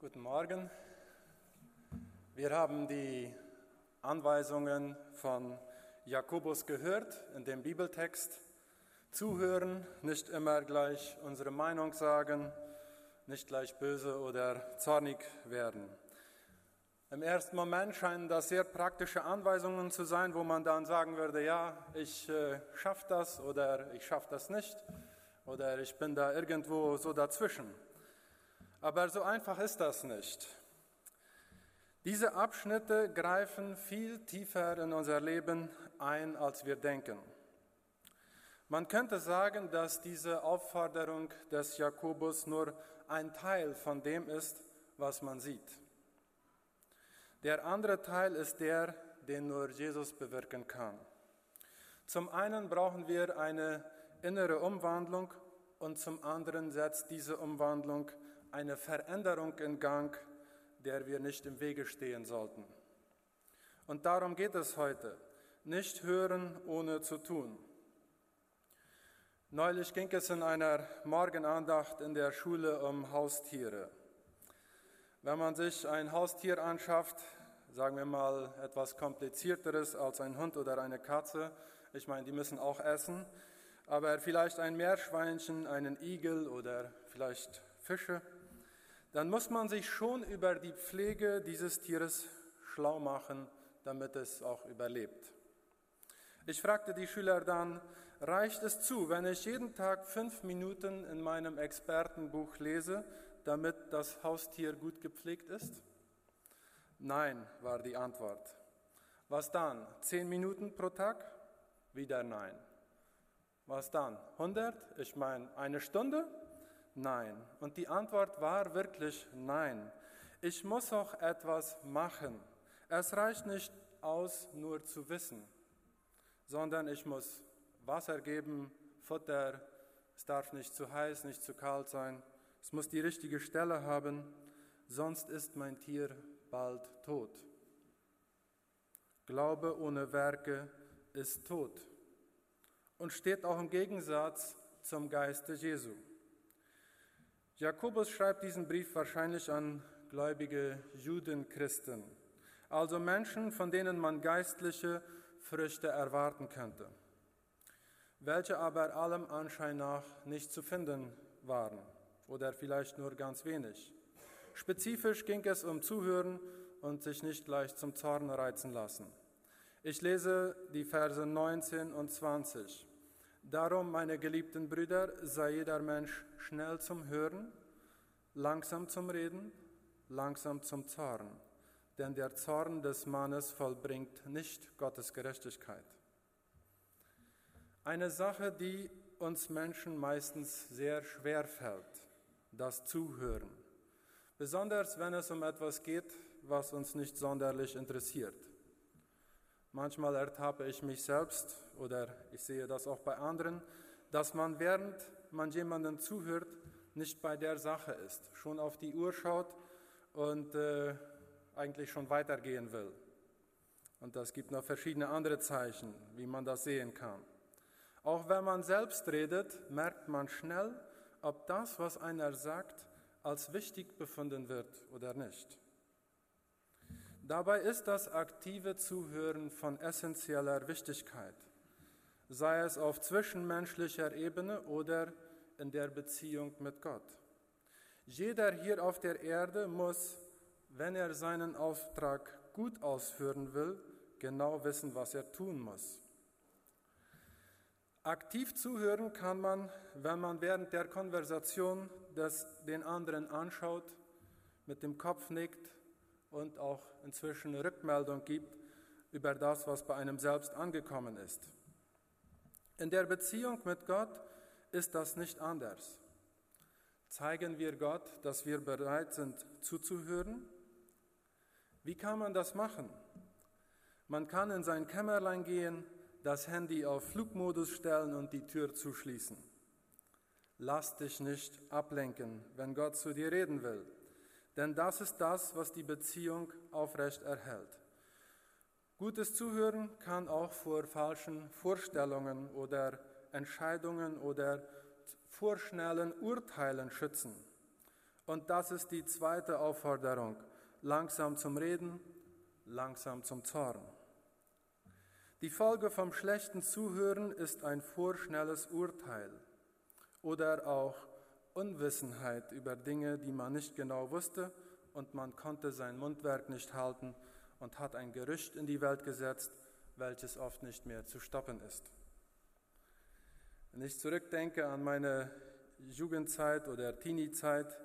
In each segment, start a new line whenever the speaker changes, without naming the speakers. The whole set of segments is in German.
Guten Morgen. Wir haben die Anweisungen von Jakobus gehört in dem Bibeltext. Zuhören, nicht immer gleich unsere Meinung sagen, nicht gleich böse oder zornig werden. Im ersten Moment scheinen das sehr praktische Anweisungen zu sein, wo man dann sagen würde, ja, ich äh, schaffe das oder ich schaffe das nicht oder ich bin da irgendwo so dazwischen. Aber so einfach ist das nicht. Diese Abschnitte greifen viel tiefer in unser Leben ein, als wir denken. Man könnte sagen, dass diese Aufforderung des Jakobus nur ein Teil von dem ist, was man sieht. Der andere Teil ist der, den nur Jesus bewirken kann. Zum einen brauchen wir eine innere Umwandlung und zum anderen setzt diese Umwandlung eine Veränderung in Gang, der wir nicht im Wege stehen sollten. Und darum geht es heute. Nicht hören, ohne zu tun. Neulich ging es in einer Morgenandacht in der Schule um Haustiere. Wenn man sich ein Haustier anschafft, sagen wir mal etwas komplizierteres als ein Hund oder eine Katze, ich meine, die müssen auch essen, aber vielleicht ein Meerschweinchen, einen Igel oder vielleicht Fische, dann muss man sich schon über die Pflege dieses Tieres schlau machen, damit es auch überlebt. Ich fragte die Schüler dann, reicht es zu, wenn ich jeden Tag fünf Minuten in meinem Expertenbuch lese, damit das Haustier gut gepflegt ist? Nein, war die Antwort. Was dann? Zehn Minuten pro Tag? Wieder nein. Was dann? 100? Ich meine, eine Stunde? Nein. Und die Antwort war wirklich nein. Ich muss auch etwas machen. Es reicht nicht aus, nur zu wissen, sondern ich muss Wasser geben, Futter, es darf nicht zu heiß, nicht zu kalt sein, es muss die richtige Stelle haben, sonst ist mein Tier bald tot. Glaube ohne Werke ist tot und steht auch im Gegensatz zum Geiste Jesu. Jakobus schreibt diesen Brief wahrscheinlich an gläubige Judenchristen, also Menschen, von denen man geistliche Früchte erwarten könnte, welche aber allem Anschein nach nicht zu finden waren oder vielleicht nur ganz wenig. Spezifisch ging es um Zuhören und sich nicht gleich zum Zorn reizen lassen. Ich lese die Verse 19 und 20. Darum, meine geliebten Brüder, sei jeder Mensch schnell zum Hören, langsam zum Reden, langsam zum Zorn, denn der Zorn des Mannes vollbringt nicht Gottes Gerechtigkeit. Eine Sache, die uns Menschen meistens sehr schwer fällt, das Zuhören, besonders wenn es um etwas geht, was uns nicht sonderlich interessiert. Manchmal ertappe ich mich selbst oder ich sehe das auch bei anderen, dass man während man jemandem zuhört, nicht bei der Sache ist, schon auf die Uhr schaut und äh, eigentlich schon weitergehen will. Und das gibt noch verschiedene andere Zeichen, wie man das sehen kann. Auch wenn man selbst redet, merkt man schnell, ob das, was einer sagt, als wichtig befunden wird oder nicht. Dabei ist das aktive Zuhören von essentieller Wichtigkeit, sei es auf zwischenmenschlicher Ebene oder in der Beziehung mit Gott. Jeder hier auf der Erde muss, wenn er seinen Auftrag gut ausführen will, genau wissen, was er tun muss. Aktiv zuhören kann man, wenn man während der Konversation das den anderen anschaut, mit dem Kopf nickt und auch inzwischen Rückmeldung gibt über das, was bei einem selbst angekommen ist. In der Beziehung mit Gott ist das nicht anders. Zeigen wir Gott, dass wir bereit sind zuzuhören? Wie kann man das machen? Man kann in sein Kämmerlein gehen, das Handy auf Flugmodus stellen und die Tür zuschließen. Lass dich nicht ablenken, wenn Gott zu dir reden will. Denn das ist das, was die Beziehung aufrecht erhält. Gutes Zuhören kann auch vor falschen Vorstellungen oder Entscheidungen oder vorschnellen Urteilen schützen. Und das ist die zweite Aufforderung. Langsam zum Reden, langsam zum Zorn. Die Folge vom schlechten Zuhören ist ein vorschnelles Urteil oder auch Unwissenheit über Dinge, die man nicht genau wusste und man konnte sein Mundwerk nicht halten und hat ein Gerücht in die Welt gesetzt, welches oft nicht mehr zu stoppen ist. Wenn ich zurückdenke an meine Jugendzeit oder Teenie-Zeit,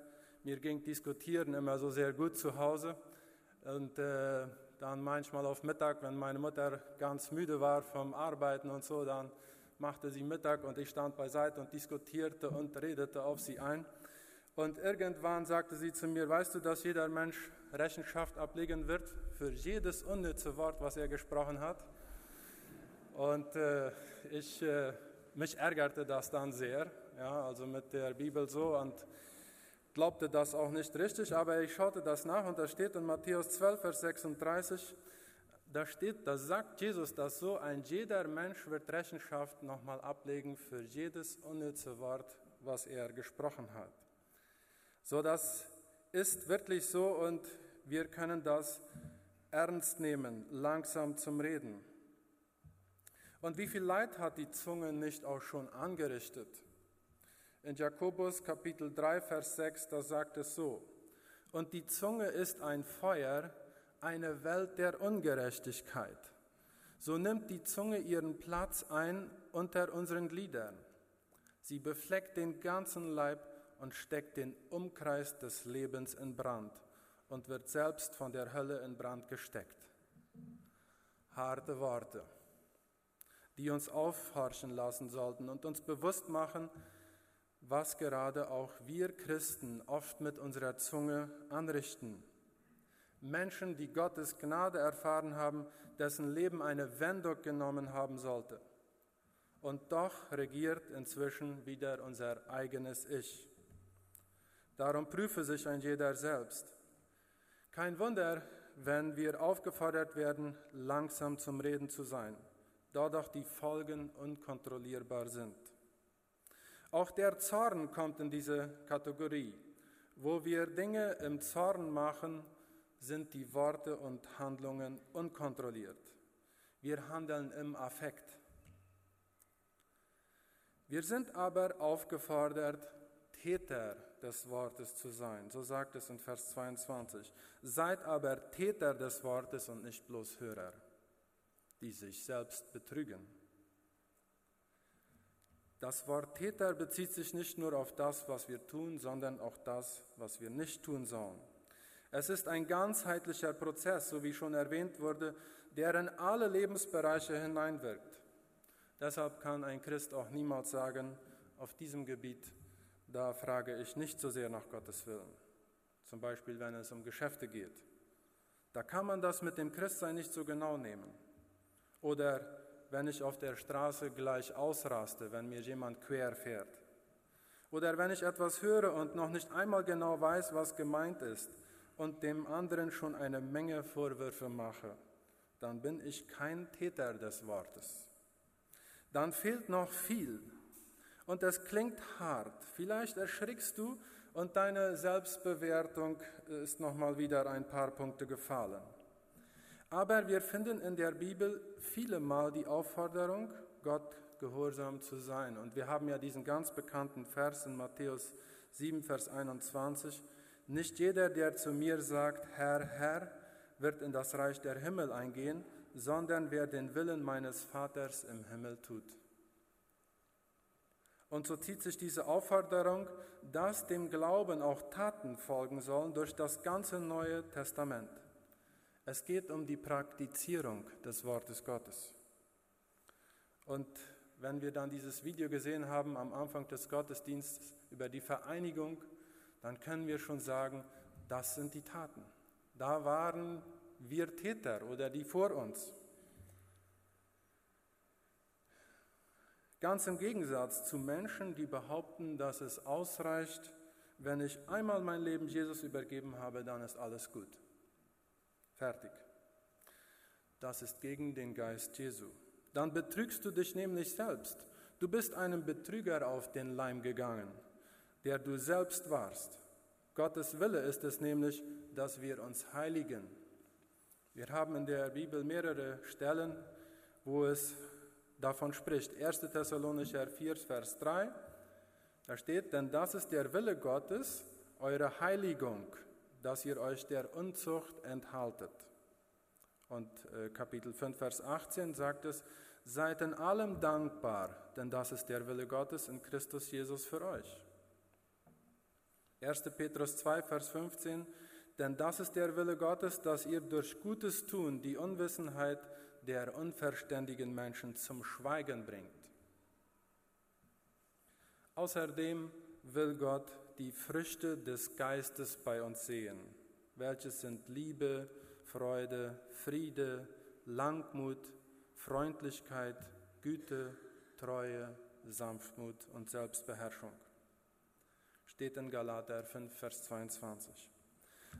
mir ging Diskutieren immer so sehr gut zu Hause und äh, dann manchmal auf Mittag, wenn meine Mutter ganz müde war vom Arbeiten und so, dann machte sie Mittag und ich stand beiseite und diskutierte und redete auf sie ein. Und irgendwann sagte sie zu mir, weißt du, dass jeder Mensch Rechenschaft ablegen wird für jedes unnütze Wort, was er gesprochen hat? Und äh, ich, äh, mich ärgerte das dann sehr, ja, also mit der Bibel so und glaubte das auch nicht richtig, aber ich schaute das nach und da steht in Matthäus 12, Vers 36, da steht, da sagt Jesus das so, ein jeder Mensch wird Rechenschaft nochmal ablegen für jedes unnütze Wort, was er gesprochen hat. So, das ist wirklich so und wir können das ernst nehmen, langsam zum Reden. Und wie viel Leid hat die Zunge nicht auch schon angerichtet? In Jakobus Kapitel 3, Vers 6, da sagt es so, und die Zunge ist ein Feuer, eine Welt der Ungerechtigkeit. So nimmt die Zunge ihren Platz ein unter unseren Gliedern. Sie befleckt den ganzen Leib und steckt den Umkreis des Lebens in Brand und wird selbst von der Hölle in Brand gesteckt. Harte Worte, die uns aufhorchen lassen sollten und uns bewusst machen, was gerade auch wir Christen oft mit unserer Zunge anrichten. Menschen, die Gottes Gnade erfahren haben, dessen Leben eine Wendung genommen haben sollte. Und doch regiert inzwischen wieder unser eigenes Ich. Darum prüfe sich ein jeder selbst. Kein Wunder, wenn wir aufgefordert werden, langsam zum Reden zu sein, da doch die Folgen unkontrollierbar sind. Auch der Zorn kommt in diese Kategorie. Wo wir Dinge im Zorn machen, sind die Worte und Handlungen unkontrolliert. Wir handeln im Affekt. Wir sind aber aufgefordert, Täter des Wortes zu sein. So sagt es in Vers 22. Seid aber Täter des Wortes und nicht bloß Hörer, die sich selbst betrügen. Das Wort Täter bezieht sich nicht nur auf das, was wir tun, sondern auch das, was wir nicht tun sollen. Es ist ein ganzheitlicher Prozess, so wie schon erwähnt wurde, der in alle Lebensbereiche hineinwirkt. Deshalb kann ein Christ auch niemals sagen, auf diesem Gebiet, da frage ich nicht so sehr nach Gottes Willen. Zum Beispiel, wenn es um Geschäfte geht. Da kann man das mit dem Christsein nicht so genau nehmen. Oder wenn ich auf der Straße gleich ausraste, wenn mir jemand quer fährt. Oder wenn ich etwas höre und noch nicht einmal genau weiß, was gemeint ist und dem anderen schon eine Menge Vorwürfe mache, dann bin ich kein Täter des Wortes. Dann fehlt noch viel. Und es klingt hart. Vielleicht erschrickst du und deine Selbstbewertung ist nochmal wieder ein paar Punkte gefallen. Aber wir finden in der Bibel viele Mal die Aufforderung, Gott gehorsam zu sein. Und wir haben ja diesen ganz bekannten Vers in Matthäus 7, Vers 21. Nicht jeder, der zu mir sagt, Herr, Herr, wird in das Reich der Himmel eingehen, sondern wer den Willen meines Vaters im Himmel tut. Und so zieht sich diese Aufforderung, dass dem Glauben auch Taten folgen sollen, durch das ganze Neue Testament. Es geht um die Praktizierung des Wortes Gottes. Und wenn wir dann dieses Video gesehen haben am Anfang des Gottesdienstes über die Vereinigung dann können wir schon sagen, das sind die Taten. Da waren wir Täter oder die vor uns. Ganz im Gegensatz zu Menschen, die behaupten, dass es ausreicht, wenn ich einmal mein Leben Jesus übergeben habe, dann ist alles gut. Fertig. Das ist gegen den Geist Jesu. Dann betrügst du dich nämlich selbst. Du bist einem Betrüger auf den Leim gegangen der du selbst warst. Gottes Wille ist es nämlich, dass wir uns heiligen. Wir haben in der Bibel mehrere Stellen, wo es davon spricht. 1. Thessalonicher 4, Vers 3, da steht, denn das ist der Wille Gottes, eure Heiligung, dass ihr euch der Unzucht enthaltet. Und äh, Kapitel 5, Vers 18 sagt es, seid in allem dankbar, denn das ist der Wille Gottes in Christus Jesus für euch. 1. Petrus 2, Vers 15, denn das ist der Wille Gottes, dass ihr durch Gutes tun die Unwissenheit der unverständigen Menschen zum Schweigen bringt. Außerdem will Gott die Früchte des Geistes bei uns sehen, welche sind Liebe, Freude, Friede, Langmut, Freundlichkeit, Güte, Treue, Sanftmut und Selbstbeherrschung. Steht in Galater 5, Vers 22.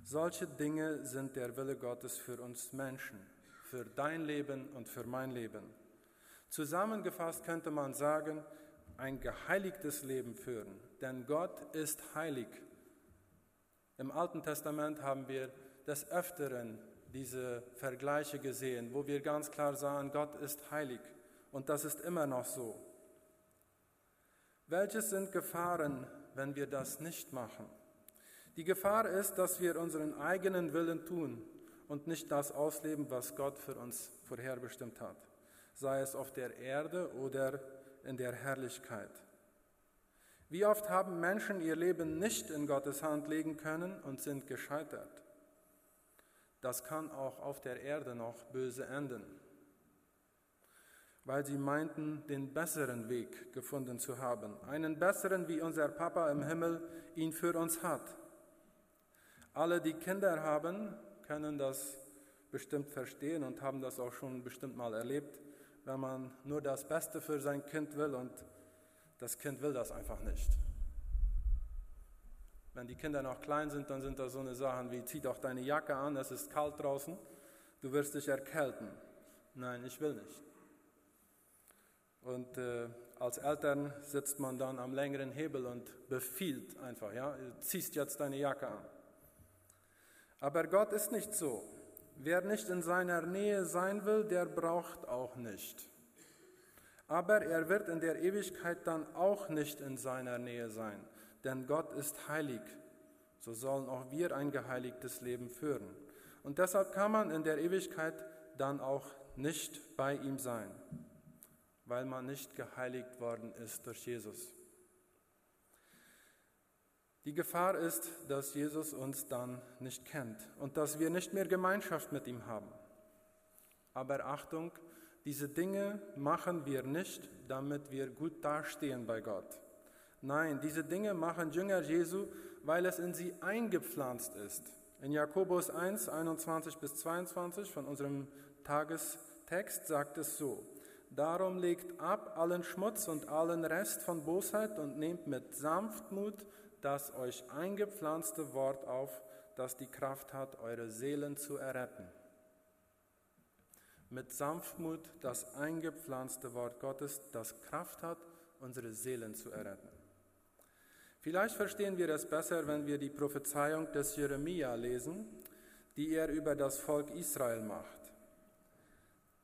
Solche Dinge sind der Wille Gottes für uns Menschen, für dein Leben und für mein Leben. Zusammengefasst könnte man sagen, ein geheiligtes Leben führen, denn Gott ist heilig. Im Alten Testament haben wir des Öfteren diese Vergleiche gesehen, wo wir ganz klar sahen, Gott ist heilig und das ist immer noch so. Welches sind Gefahren, wenn wir das nicht machen? Die Gefahr ist, dass wir unseren eigenen Willen tun und nicht das ausleben, was Gott für uns vorherbestimmt hat, sei es auf der Erde oder in der Herrlichkeit. Wie oft haben Menschen ihr Leben nicht in Gottes Hand legen können und sind gescheitert? Das kann auch auf der Erde noch böse enden, weil sie meinten, den besseren Weg gefunden zu haben, einen besseren, wie unser Papa im Himmel ihn für uns hat. Alle, die Kinder haben, können das bestimmt verstehen und haben das auch schon bestimmt mal erlebt, wenn man nur das Beste für sein Kind will und das Kind will das einfach nicht. Wenn die Kinder noch klein sind, dann sind das so eine Sachen wie, zieh doch deine Jacke an, es ist kalt draußen, du wirst dich erkälten. Nein, ich will nicht. Und äh, als Eltern sitzt man dann am längeren Hebel und befiehlt einfach, ja, ziehst jetzt deine Jacke an. Aber Gott ist nicht so. Wer nicht in seiner Nähe sein will, der braucht auch nicht. Aber er wird in der Ewigkeit dann auch nicht in seiner Nähe sein, denn Gott ist heilig. So sollen auch wir ein geheiligtes Leben führen. Und deshalb kann man in der Ewigkeit dann auch nicht bei ihm sein, weil man nicht geheiligt worden ist durch Jesus. Die Gefahr ist, dass Jesus uns dann nicht kennt und dass wir nicht mehr Gemeinschaft mit ihm haben. Aber Achtung, diese Dinge machen wir nicht, damit wir gut dastehen bei Gott. Nein, diese Dinge machen Jünger Jesu, weil es in sie eingepflanzt ist. In Jakobus 1, 21 bis 22 von unserem Tagestext sagt es so, Darum legt ab allen Schmutz und allen Rest von Bosheit und nehmt mit Sanftmut das euch eingepflanzte Wort auf, das die Kraft hat, eure Seelen zu erretten. Mit Sanftmut das eingepflanzte Wort Gottes, das Kraft hat, unsere Seelen zu erretten. Vielleicht verstehen wir es besser, wenn wir die Prophezeiung des Jeremia lesen, die er über das Volk Israel macht.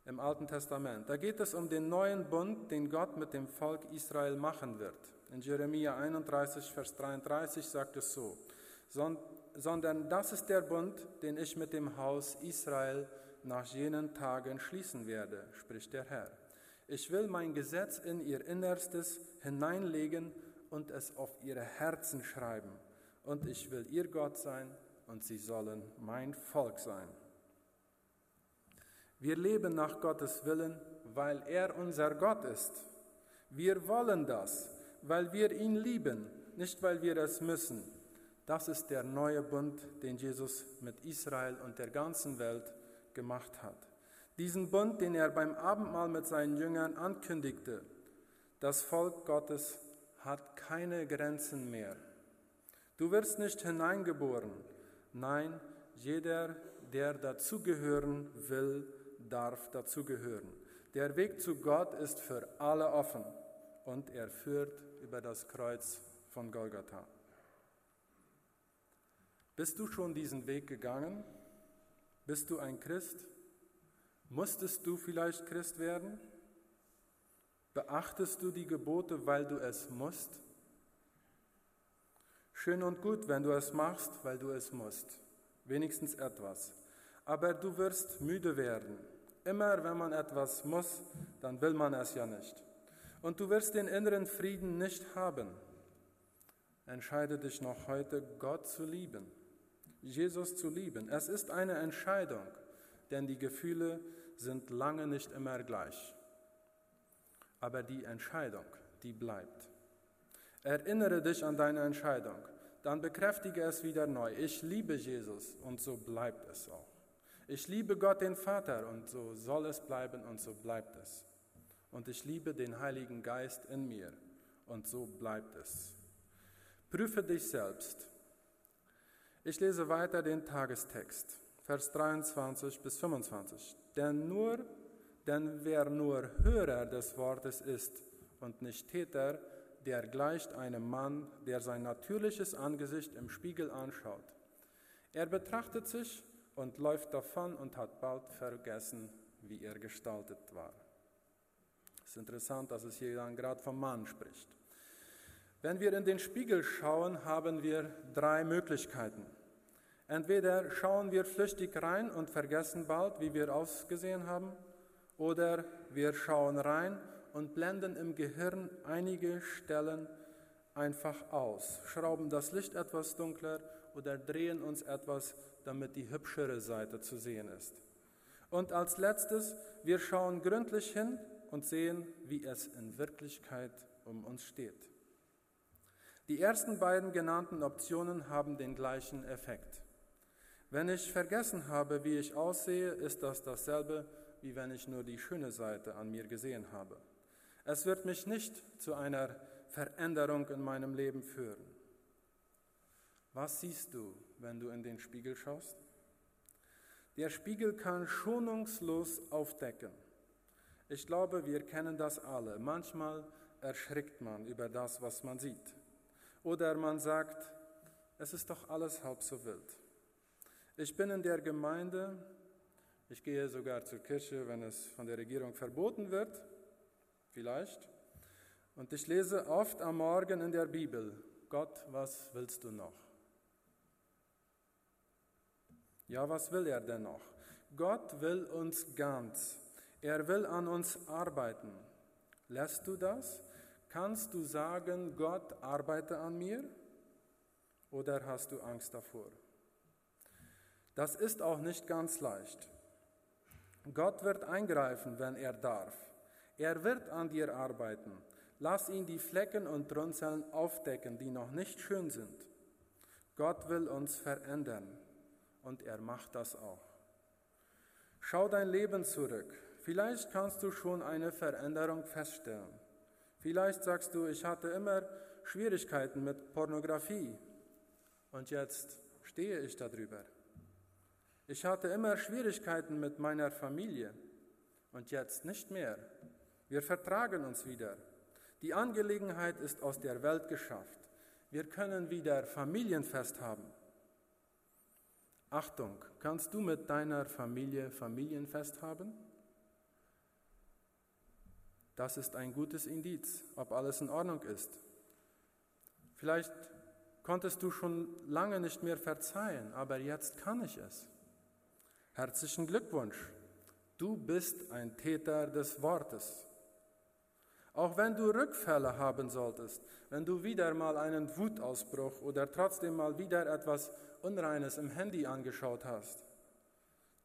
Im Alten Testament. Da geht es um den neuen Bund, den Gott mit dem Volk Israel machen wird. In Jeremia 31, Vers 33 sagt es so, sondern das ist der Bund, den ich mit dem Haus Israel nach jenen Tagen schließen werde, spricht der Herr. Ich will mein Gesetz in ihr Innerstes hineinlegen und es auf ihre Herzen schreiben. Und ich will ihr Gott sein und sie sollen mein Volk sein. Wir leben nach Gottes Willen, weil er unser Gott ist. Wir wollen das weil wir ihn lieben, nicht weil wir es müssen. Das ist der neue Bund, den Jesus mit Israel und der ganzen Welt gemacht hat. Diesen Bund, den er beim Abendmahl mit seinen Jüngern ankündigte. Das Volk Gottes hat keine Grenzen mehr. Du wirst nicht hineingeboren. Nein, jeder, der dazugehören will, darf dazugehören. Der Weg zu Gott ist für alle offen und er führt über das Kreuz von Golgatha. Bist du schon diesen Weg gegangen? Bist du ein Christ? Musstest du vielleicht Christ werden? Beachtest du die Gebote, weil du es musst? Schön und gut, wenn du es machst, weil du es musst. Wenigstens etwas. Aber du wirst müde werden. Immer wenn man etwas muss, dann will man es ja nicht. Und du wirst den inneren Frieden nicht haben. Entscheide dich noch heute, Gott zu lieben, Jesus zu lieben. Es ist eine Entscheidung, denn die Gefühle sind lange nicht immer gleich. Aber die Entscheidung, die bleibt. Erinnere dich an deine Entscheidung, dann bekräftige es wieder neu. Ich liebe Jesus und so bleibt es auch. Ich liebe Gott den Vater und so soll es bleiben und so bleibt es. Und ich liebe den Heiligen Geist in mir und so bleibt es. Prüfe dich selbst. Ich lese weiter den Tagestext, Vers 23 bis 25. Denn nur, denn wer nur Hörer des Wortes ist und nicht Täter, der gleicht einem Mann, der sein natürliches Angesicht im Spiegel anschaut. Er betrachtet sich und läuft davon und hat bald vergessen, wie er gestaltet war. Es ist interessant, dass es hier dann gerade vom Mann spricht. Wenn wir in den Spiegel schauen, haben wir drei Möglichkeiten. Entweder schauen wir flüchtig rein und vergessen bald, wie wir ausgesehen haben, oder wir schauen rein und blenden im Gehirn einige Stellen einfach aus, schrauben das Licht etwas dunkler oder drehen uns etwas, damit die hübschere Seite zu sehen ist. Und als letztes, wir schauen gründlich hin und sehen, wie es in Wirklichkeit um uns steht. Die ersten beiden genannten Optionen haben den gleichen Effekt. Wenn ich vergessen habe, wie ich aussehe, ist das dasselbe, wie wenn ich nur die schöne Seite an mir gesehen habe. Es wird mich nicht zu einer Veränderung in meinem Leben führen. Was siehst du, wenn du in den Spiegel schaust? Der Spiegel kann schonungslos aufdecken. Ich glaube, wir kennen das alle. Manchmal erschrickt man über das, was man sieht. Oder man sagt, es ist doch alles halb so wild. Ich bin in der Gemeinde, ich gehe sogar zur Kirche, wenn es von der Regierung verboten wird vielleicht. Und ich lese oft am Morgen in der Bibel, Gott, was willst du noch? Ja, was will er denn noch? Gott will uns ganz. Er will an uns arbeiten. Lässt du das? Kannst du sagen, Gott arbeite an mir? Oder hast du Angst davor? Das ist auch nicht ganz leicht. Gott wird eingreifen, wenn er darf. Er wird an dir arbeiten. Lass ihn die Flecken und Runzeln aufdecken, die noch nicht schön sind. Gott will uns verändern und er macht das auch. Schau dein Leben zurück. Vielleicht kannst du schon eine Veränderung feststellen. Vielleicht sagst du, ich hatte immer Schwierigkeiten mit Pornografie und jetzt stehe ich darüber. Ich hatte immer Schwierigkeiten mit meiner Familie und jetzt nicht mehr. Wir vertragen uns wieder. Die Angelegenheit ist aus der Welt geschafft. Wir können wieder Familienfest haben. Achtung, kannst du mit deiner Familie Familienfest haben? Das ist ein gutes Indiz, ob alles in Ordnung ist. Vielleicht konntest du schon lange nicht mehr verzeihen, aber jetzt kann ich es. Herzlichen Glückwunsch. Du bist ein Täter des Wortes. Auch wenn du Rückfälle haben solltest, wenn du wieder mal einen Wutausbruch oder trotzdem mal wieder etwas Unreines im Handy angeschaut hast,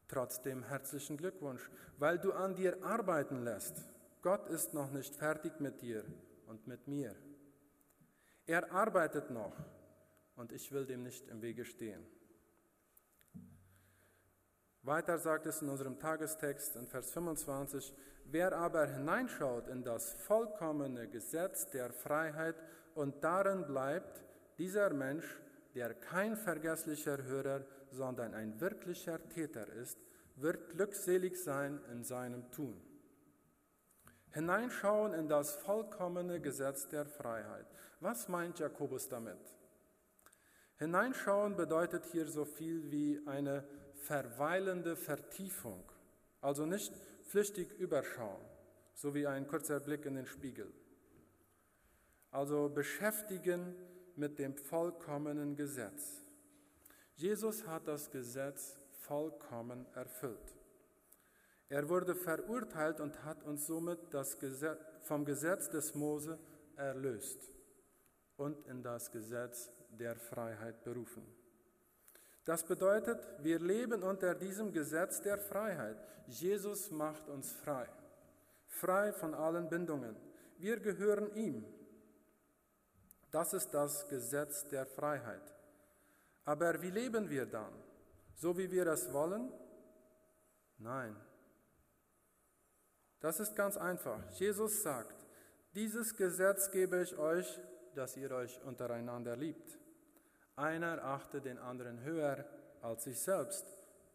trotzdem herzlichen Glückwunsch, weil du an dir arbeiten lässt. Gott ist noch nicht fertig mit dir und mit mir. Er arbeitet noch und ich will dem nicht im Wege stehen. Weiter sagt es in unserem Tagestext in Vers 25, wer aber hineinschaut in das vollkommene Gesetz der Freiheit und darin bleibt, dieser Mensch, der kein vergesslicher Hörer, sondern ein wirklicher Täter ist, wird glückselig sein in seinem Tun. Hineinschauen in das vollkommene Gesetz der Freiheit. Was meint Jakobus damit? Hineinschauen bedeutet hier so viel wie eine verweilende Vertiefung, also nicht flüchtig überschauen, so wie ein kurzer Blick in den Spiegel. Also beschäftigen mit dem vollkommenen Gesetz. Jesus hat das Gesetz vollkommen erfüllt. Er wurde verurteilt und hat uns somit Gesetz, vom Gesetz des Mose erlöst und in das Gesetz der Freiheit berufen. Das bedeutet, wir leben unter diesem Gesetz der Freiheit. Jesus macht uns frei, frei von allen Bindungen. Wir gehören ihm. Das ist das Gesetz der Freiheit. Aber wie leben wir dann? So wie wir es wollen? Nein. Das ist ganz einfach. Jesus sagt, dieses Gesetz gebe ich euch, dass ihr euch untereinander liebt. Einer achte den anderen höher als sich selbst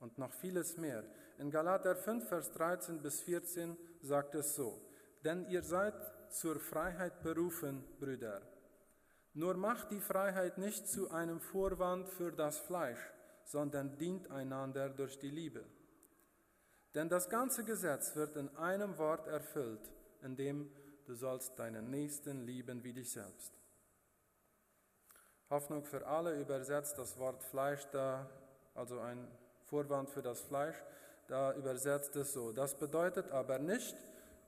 und noch vieles mehr. In Galater 5, Vers 13 bis 14 sagt es so, denn ihr seid zur Freiheit berufen, Brüder. Nur macht die Freiheit nicht zu einem Vorwand für das Fleisch, sondern dient einander durch die Liebe. Denn das ganze Gesetz wird in einem Wort erfüllt, in dem du sollst deinen Nächsten lieben wie dich selbst. Hoffnung für alle übersetzt das Wort Fleisch da, also ein Vorwand für das Fleisch, da übersetzt es so. Das bedeutet aber nicht,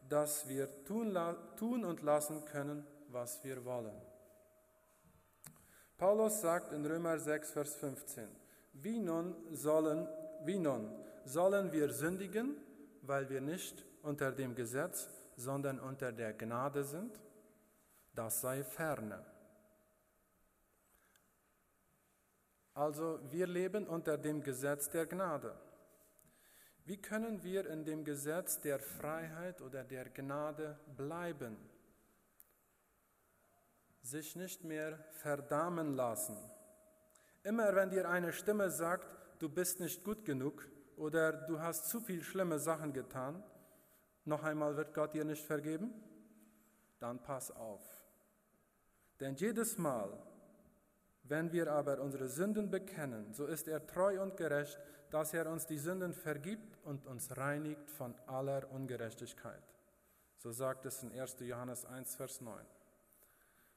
dass wir tun, tun und lassen können, was wir wollen. Paulus sagt in Römer 6, Vers 15, wie nun sollen, wie nun sollen wir sündigen, weil wir nicht unter dem Gesetz, sondern unter der Gnade sind? Das sei ferne. Also wir leben unter dem Gesetz der Gnade. Wie können wir in dem Gesetz der Freiheit oder der Gnade bleiben? Sich nicht mehr verdammen lassen. Immer wenn dir eine Stimme sagt, du bist nicht gut genug oder du hast zu viel schlimme Sachen getan, noch einmal wird Gott dir nicht vergeben, dann pass auf. Denn jedes Mal, wenn wir aber unsere Sünden bekennen, so ist er treu und gerecht, dass er uns die Sünden vergibt und uns reinigt von aller Ungerechtigkeit. So sagt es in 1. Johannes 1, Vers 9.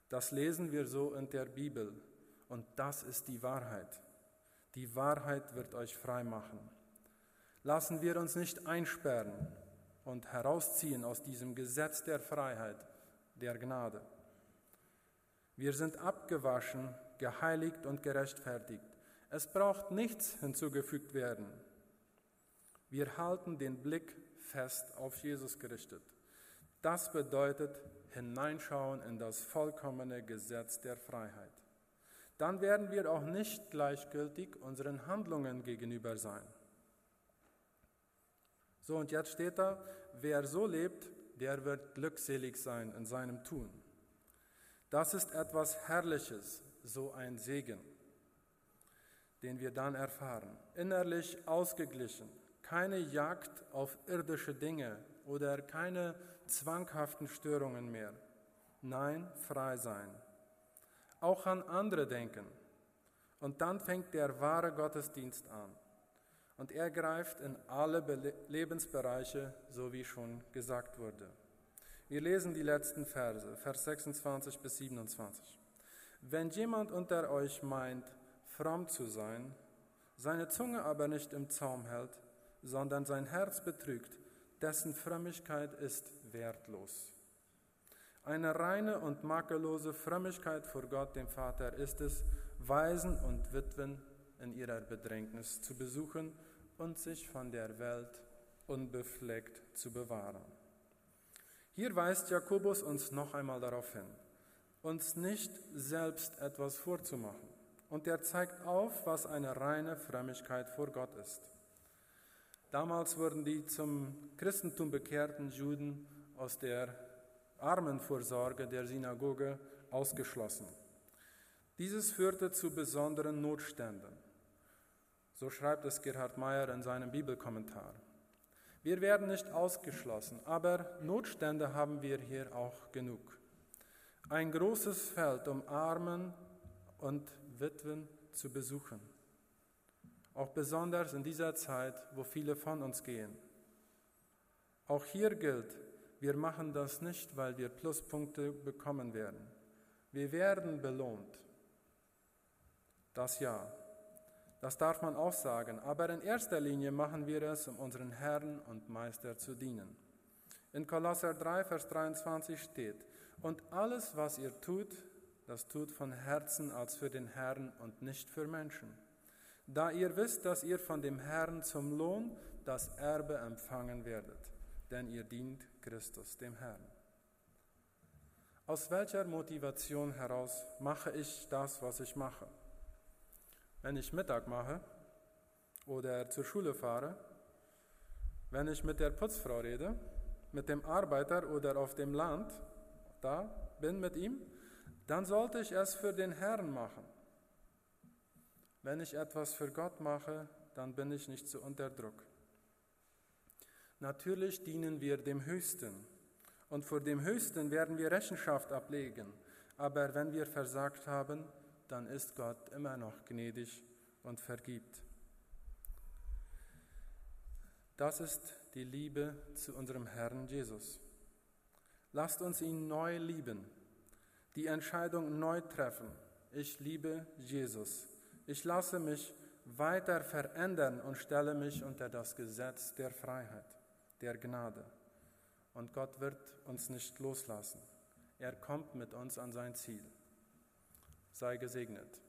Das lesen wir so in der Bibel und das ist die Wahrheit. Die Wahrheit wird euch frei machen. Lassen wir uns nicht einsperren und herausziehen aus diesem Gesetz der Freiheit, der Gnade. Wir sind abgewaschen geheiligt und gerechtfertigt. Es braucht nichts hinzugefügt werden. Wir halten den Blick fest auf Jesus gerichtet. Das bedeutet hineinschauen in das vollkommene Gesetz der Freiheit. Dann werden wir auch nicht gleichgültig unseren Handlungen gegenüber sein. So, und jetzt steht da, wer so lebt, der wird glückselig sein in seinem Tun. Das ist etwas Herrliches, so ein Segen, den wir dann erfahren. Innerlich ausgeglichen, keine Jagd auf irdische Dinge oder keine zwanghaften Störungen mehr. Nein, frei sein. Auch an andere denken. Und dann fängt der wahre Gottesdienst an. Und er greift in alle Lebensbereiche, so wie schon gesagt wurde. Wir lesen die letzten Verse, Vers 26 bis 27. Wenn jemand unter euch meint, fromm zu sein, seine Zunge aber nicht im Zaum hält, sondern sein Herz betrügt, dessen Frömmigkeit ist wertlos. Eine reine und makellose Frömmigkeit vor Gott, dem Vater, ist es, Waisen und Witwen in ihrer Bedrängnis zu besuchen und sich von der Welt unbefleckt zu bewahren. Hier weist Jakobus uns noch einmal darauf hin uns nicht selbst etwas vorzumachen. Und er zeigt auf, was eine reine Frömmigkeit vor Gott ist. Damals wurden die zum Christentum bekehrten Juden aus der Armenvorsorge der Synagoge ausgeschlossen. Dieses führte zu besonderen Notständen. So schreibt es Gerhard Meyer in seinem Bibelkommentar. Wir werden nicht ausgeschlossen, aber Notstände haben wir hier auch genug. Ein großes Feld, um Armen und Witwen zu besuchen. Auch besonders in dieser Zeit, wo viele von uns gehen. Auch hier gilt, wir machen das nicht, weil wir Pluspunkte bekommen werden. Wir werden belohnt. Das ja. Das darf man auch sagen, aber in erster Linie machen wir es, um unseren Herrn und Meister zu dienen. In Kolosser 3, Vers 23 steht, und alles, was ihr tut, das tut von Herzen als für den Herrn und nicht für Menschen. Da ihr wisst, dass ihr von dem Herrn zum Lohn das Erbe empfangen werdet, denn ihr dient Christus, dem Herrn. Aus welcher Motivation heraus mache ich das, was ich mache? Wenn ich Mittag mache oder zur Schule fahre, wenn ich mit der Putzfrau rede, mit dem Arbeiter oder auf dem Land da bin mit ihm, dann sollte ich es für den Herrn machen. Wenn ich etwas für Gott mache, dann bin ich nicht so unter Druck. Natürlich dienen wir dem Höchsten und vor dem Höchsten werden wir Rechenschaft ablegen. Aber wenn wir versagt haben, dann ist Gott immer noch gnädig und vergibt. Das ist die Liebe zu unserem Herrn Jesus. Lasst uns ihn neu lieben, die Entscheidung neu treffen. Ich liebe Jesus. Ich lasse mich weiter verändern und stelle mich unter das Gesetz der Freiheit, der Gnade. Und Gott wird uns nicht loslassen. Er kommt mit uns an sein Ziel. Sei gesegnet.